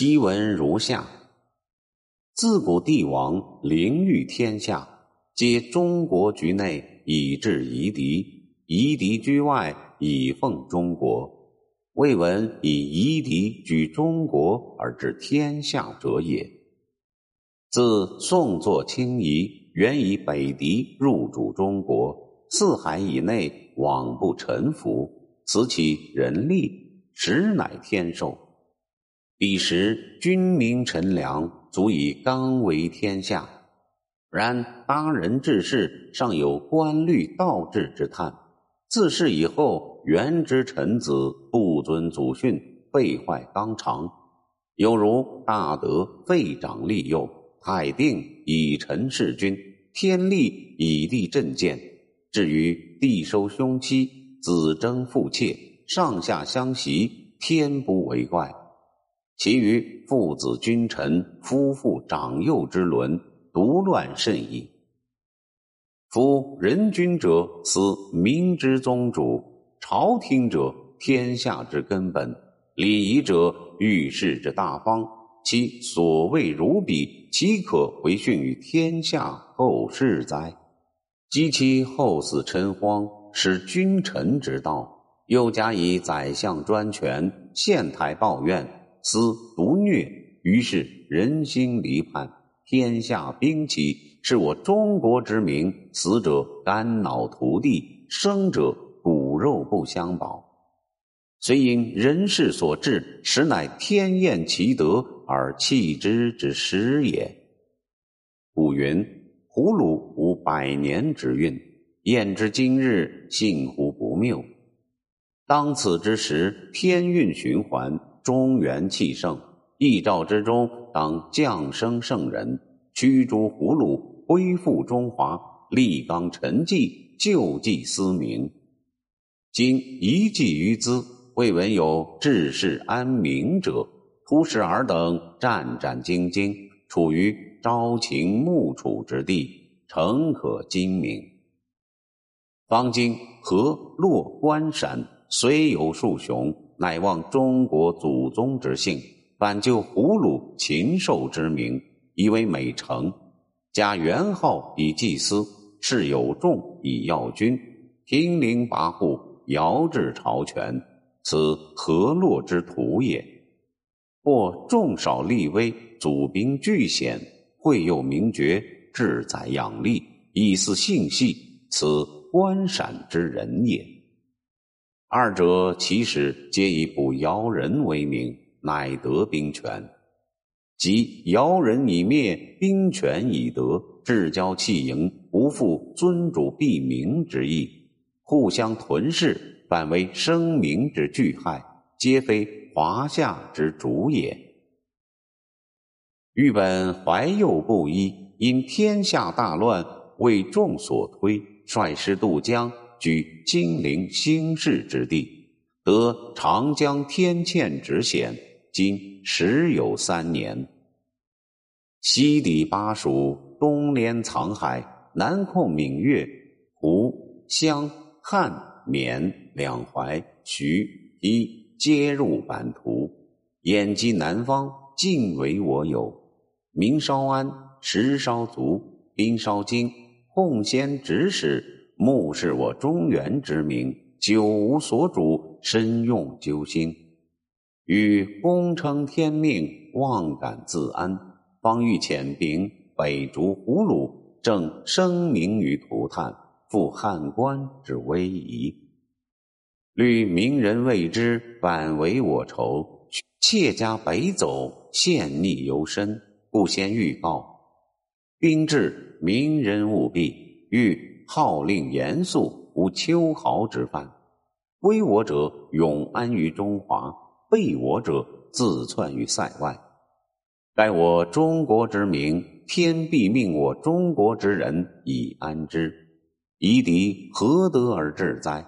檄文如下：自古帝王凌御天下，皆中国局内以制夷狄，夷狄居外以奉中国。未闻以夷狄居中国而治天下者也。自宋作清夷，原以北狄入主中国，四海以内罔不臣服，此其人力，实乃天授。彼时君民臣良，足以刚为天下。然当人治世，尚有官律倒置之叹。自是以后，元之臣子不遵祖训，废坏纲常，有如大德废长立幼，太定以臣弑君，天立以地镇谏。至于地收凶妻，子争父妾，上下相袭，天不为怪。其余父子君臣、夫妇长幼之伦，独乱甚矣。夫人君者，思民之宗主；朝廷者，天下之根本；礼仪者，遇事之大方。其所谓如彼，岂可为训于天下后世哉？及其后死臣荒，使君臣之道，又加以宰相专权，县台抱怨。思独虐，于是人心离叛，天下兵起，是我中国之名。死者肝脑涂地，生者骨肉不相保。虽因人事所致，实乃天厌其德而弃之之失也。古云：“葫芦无百年之运，验之今日，信乎不谬。”当此之时，天运循环。中原气盛，义兆之中，当降生圣人，驱逐胡虏，恢复中华，立纲陈纪，救济思民。今一计于兹，未闻有治世安民者。突视尔等战战兢兢，处于朝秦暮楚之地，诚可精明。方今河洛关陕虽有数雄。乃望中国祖宗之姓，反就胡虏禽兽之名，以为美成。加元号以祭司，谥有众以耀君，听陵跋扈，遥制朝权，此何洛之徒也？或众少力微，祖兵巨险，会诱名爵，志在养力，以似性系，此关陕之人也。二者其实皆以捕尧人为名，乃得兵权。即尧人已灭，兵权已得，至交弃营，不负尊主必民之意，互相屯噬，反为生民之巨害，皆非华夏之主也。欲本怀幼不依，因天下大乱，为众所推，率师渡江。居金陵兴市之地，得长江天堑之险，今时有三年。西抵巴蜀，东连藏海，南控闽越、胡、湘、汉、缅两淮、徐、伊，皆入版图，眼及南方，尽为我有。民稍安，食稍足，兵稍精，奉先指使。目视我中原之名，久无所主，深用揪心。欲功称天命，妄敢自安，方欲遣兵北逐胡虏，正声名于涂炭，复汉官之威仪。虑明人未知，反为我仇。妾家北走，陷逆尤深，故先预告。兵至，明人务必欲。号令严肃，无秋毫之犯。归我者永安于中华，背我者自窜于塞外。盖我中国之名，天必命我中国之人以安之。夷狄何得而治哉？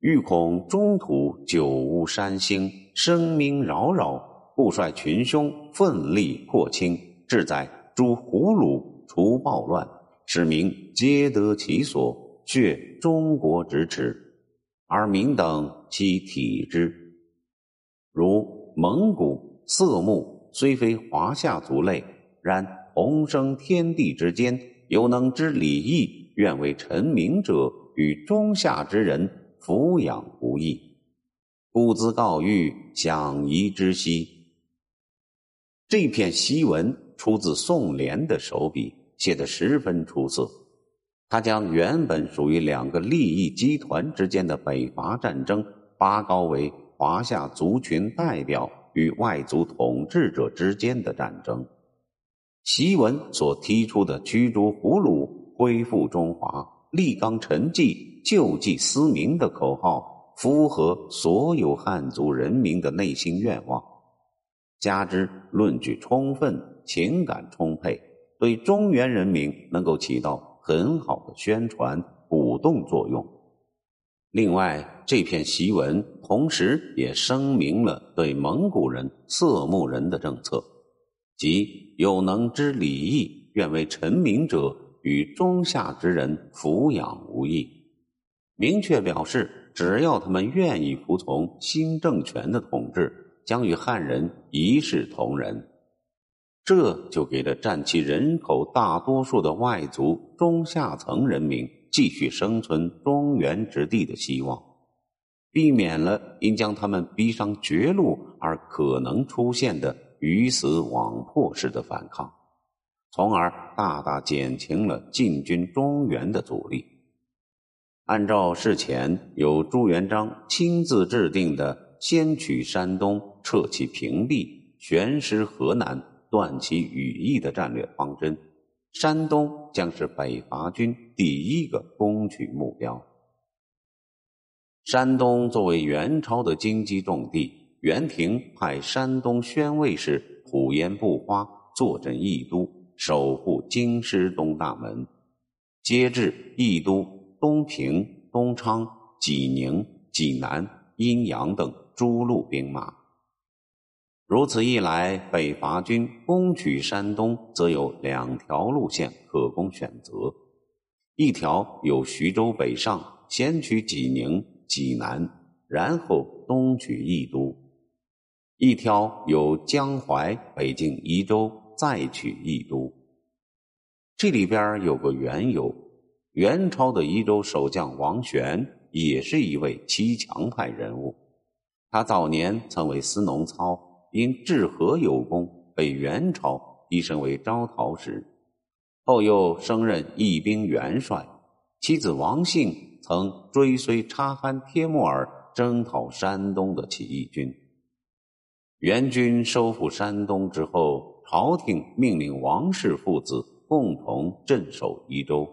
欲恐中土久无山兴，声名扰扰，故率群凶奋力破清，志在诛胡虏，除暴乱。使民皆得其所，却中国之耻，而民等其体之。如蒙古、色目、虽非华夏族类，然同生天地之间，有能知礼义，愿为臣民者，与中下之人抚养无异。故兹告谕，享宜之兮。这篇檄文出自宋濂的手笔，写得十分出色。他将原本属于两个利益集团之间的北伐战争，拔高为华夏族群代表与外族统治者之间的战争。檄文所提出的驱逐俘虏、恢复中华、立纲陈纪、救济思民的口号，符合所有汉族人民的内心愿望。加之论据充分、情感充沛，对中原人民能够起到。很好的宣传鼓动作用。另外，这篇檄文同时也声明了对蒙古人、色目人的政策，即有能知礼义、愿为臣民者，与中下之人抚养无异。明确表示，只要他们愿意服从新政权的统治，将与汉人一视同仁。这就给了占其人口大多数的外族中下层人民继续生存中原之地的希望，避免了因将他们逼上绝路而可能出现的鱼死网破式的反抗，从而大大减轻了进军中原的阻力。按照事前由朱元璋亲自制定的“先取山东，撤其平地，悬师河南”。断其羽翼的战略方针，山东将是北伐军第一个攻取目标。山东作为元朝的经济重地，元廷派山东宣慰使虎烟不花坐镇义都，守护京师东大门，接至义都、东平、东昌、济宁、济南、阴阳等诸路兵马。如此一来，北伐军攻取山东，则有两条路线可供选择：一条由徐州北上，先取济宁、济南，然后东取益都；一条由江淮北进宜州，再取益都。这里边有个缘由：元朝的宜州守将王玄也是一位骑强派人物，他早年曾为司农操。因治河有功，被元朝提升为招讨使，后又升任义兵元帅。妻子王姓曾追随察罕帖木儿征讨山东的起义军。元军收复山东之后，朝廷命令王氏父子共同镇守宜州。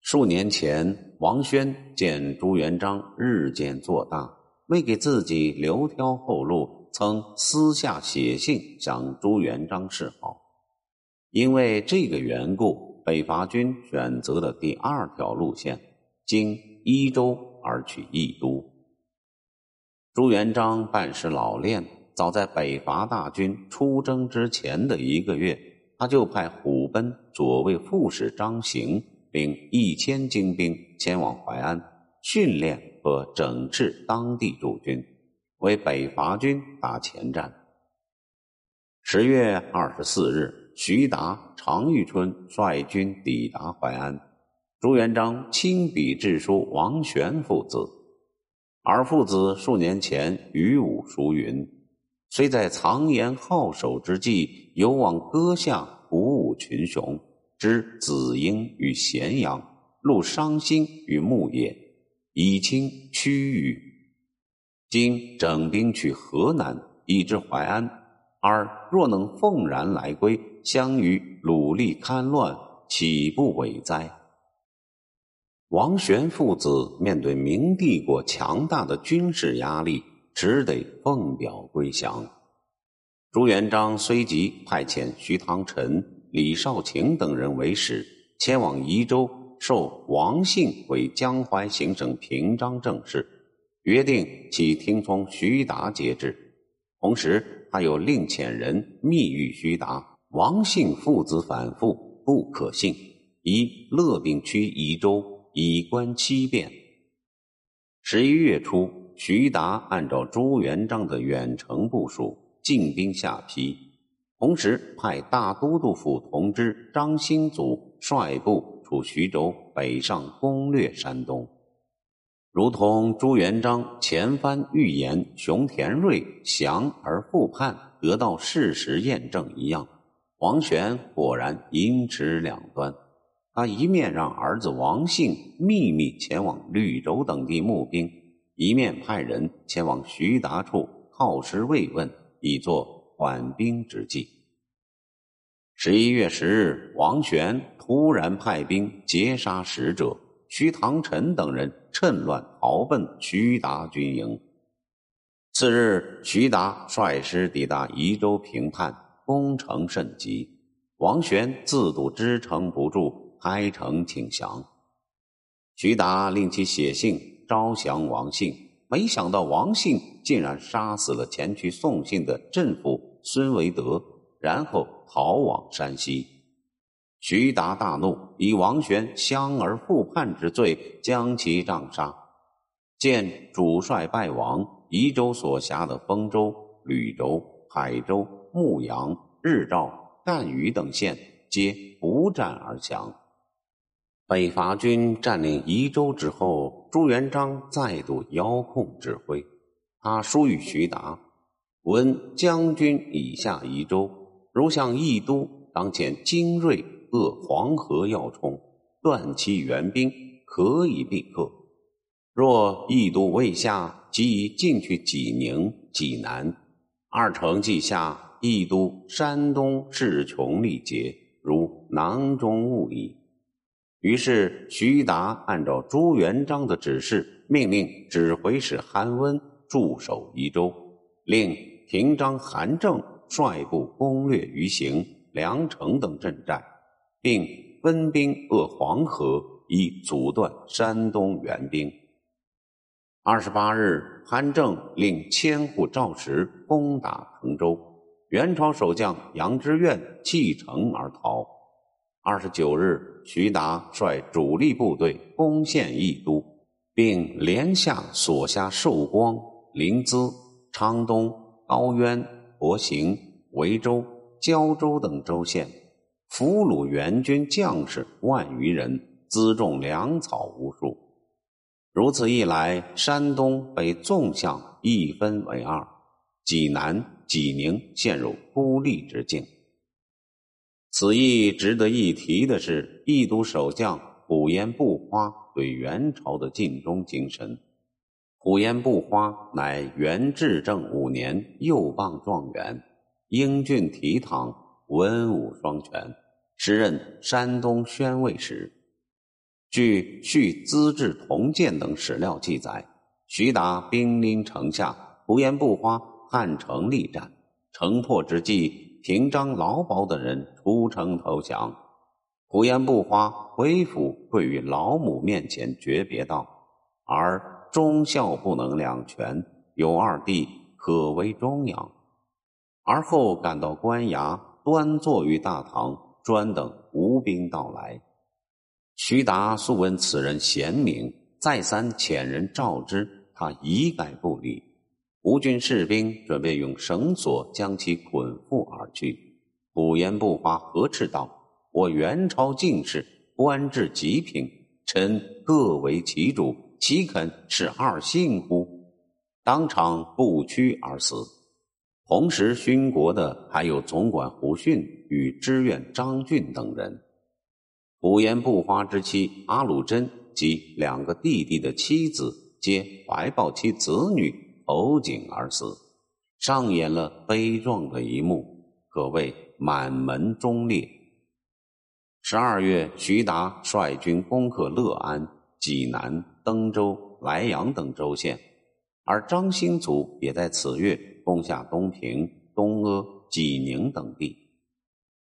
数年前，王宣见朱元璋日渐做大，为给自己留条后路。曾私下写信向朱元璋示好，因为这个缘故，北伐军选择了第二条路线，经伊州而去益都。朱元璋办事老练，早在北伐大军出征之前的一个月，他就派虎贲左卫副使张行领一千精兵前往淮安，训练和整治当地驻军。为北伐军打前站。十月二十四日，徐达、常遇春率军抵达淮安，朱元璋亲笔致书王玄父子。而父子数年前与吾熟云，虽在藏言好守之际，犹望歌下鼓舞群雄，知子婴与咸阳，录伤心与牧野，以清区域。今整兵去河南，以至淮安，而若能奉然来归，相与努力戡乱，岂不伟哉？王玄父子面对明帝国强大的军事压力，只得奉表归降。朱元璋随即派遣徐唐臣、李少卿等人为使，前往宜州，授王信为江淮行省平章政事。约定其听从徐达节制，同时他又令遣人密谕徐达：王姓父子反复，不可信，宜乐并区宜州，以观七变。十一月初，徐达按照朱元璋的远程部署，进兵下邳，同时派大都督府同知张兴祖率部出徐州北上攻略山东。如同朱元璋前番预言熊田瑞降而复叛得到事实验证一样，王玄果然阴持两端。他一面让儿子王信秘密前往绿洲等地募兵，一面派人前往徐达处靠师慰问，以作缓兵之计。十一月十日，王玄突然派兵截杀使者。徐唐臣等人趁乱逃奔徐达军营。次日，徐达率师抵达宜州平叛，攻城甚急。王玄自度支撑不住，开城请降。徐达令其写信招降王信，没想到王信竟然杀死了前去送信的镇抚孙维德，然后逃往山西。徐达大怒，以王玄降而复叛之罪将其杖杀。见主帅败亡，宜州所辖的丰州、吕州、海州、牧阳、日照、赣榆等县皆不战而降。北伐军占领宜州之后，朱元璋再度遥控指挥。他疏与徐达：“闻将军已下宜州，如向益都，当遣精锐。”扼黄河要冲，断其援兵，可以必克。若义都未下，即以进去济宁、济南，二城既下，义都、山东势穷力竭，如囊中物矣。于是徐达按照朱元璋的指示，命令指挥使韩温驻守宜州，令平章韩正率部攻略于行、梁城等镇寨。并分兵扼黄河，以阻断山东援兵。二十八日，韩正令千户赵石攻打滕州，元朝守将杨之愿弃城而逃。二十九日，徐达率主力部队攻陷益都，并连下所辖寿光、临淄、昌东、高渊、博行、维州、胶州等州县。俘虏援军将士万余人，辎重粮草无数。如此一来，山东被纵向一分为二，济南、济宁陷入孤立之境。此役值得一提的是，义都守将虎烟不花对元朝的尽忠精神。虎烟不花乃元至正五年右棒状元，英俊倜傥，文武双全。时任山东宣慰使。据《续资治同鉴》等史料记载，徐达兵临城下，胡延不花汉城力战，城破之际，平章、劳保等人出城投降。胡延不花回府跪于老母面前诀别道：“儿忠孝不能两全，有二弟可为忠养。”而后赶到官衙，端坐于大堂。专等吴兵到来。徐达素闻此人贤明，再三遣人召之，他一概不理。吴军士兵准备用绳索将其捆缚而去。不言不发，呵斥道：“我元朝进士，官至极品，臣各为其主，岂肯使二信乎？”当场不屈而死。同时殉国的还有总管胡逊与知院张俊等人。胡延不花之妻阿鲁真及两个弟弟的妻子皆怀抱其子女投井而死，上演了悲壮的一幕，可谓满门忠烈。十二月，徐达率军攻克乐安、济南、登州、莱阳等州县，而张兴祖也在此月。攻下东平、东阿、济宁等地，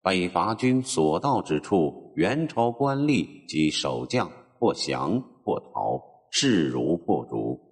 北伐军所到之处，元朝官吏及守将或降或逃，势如破竹。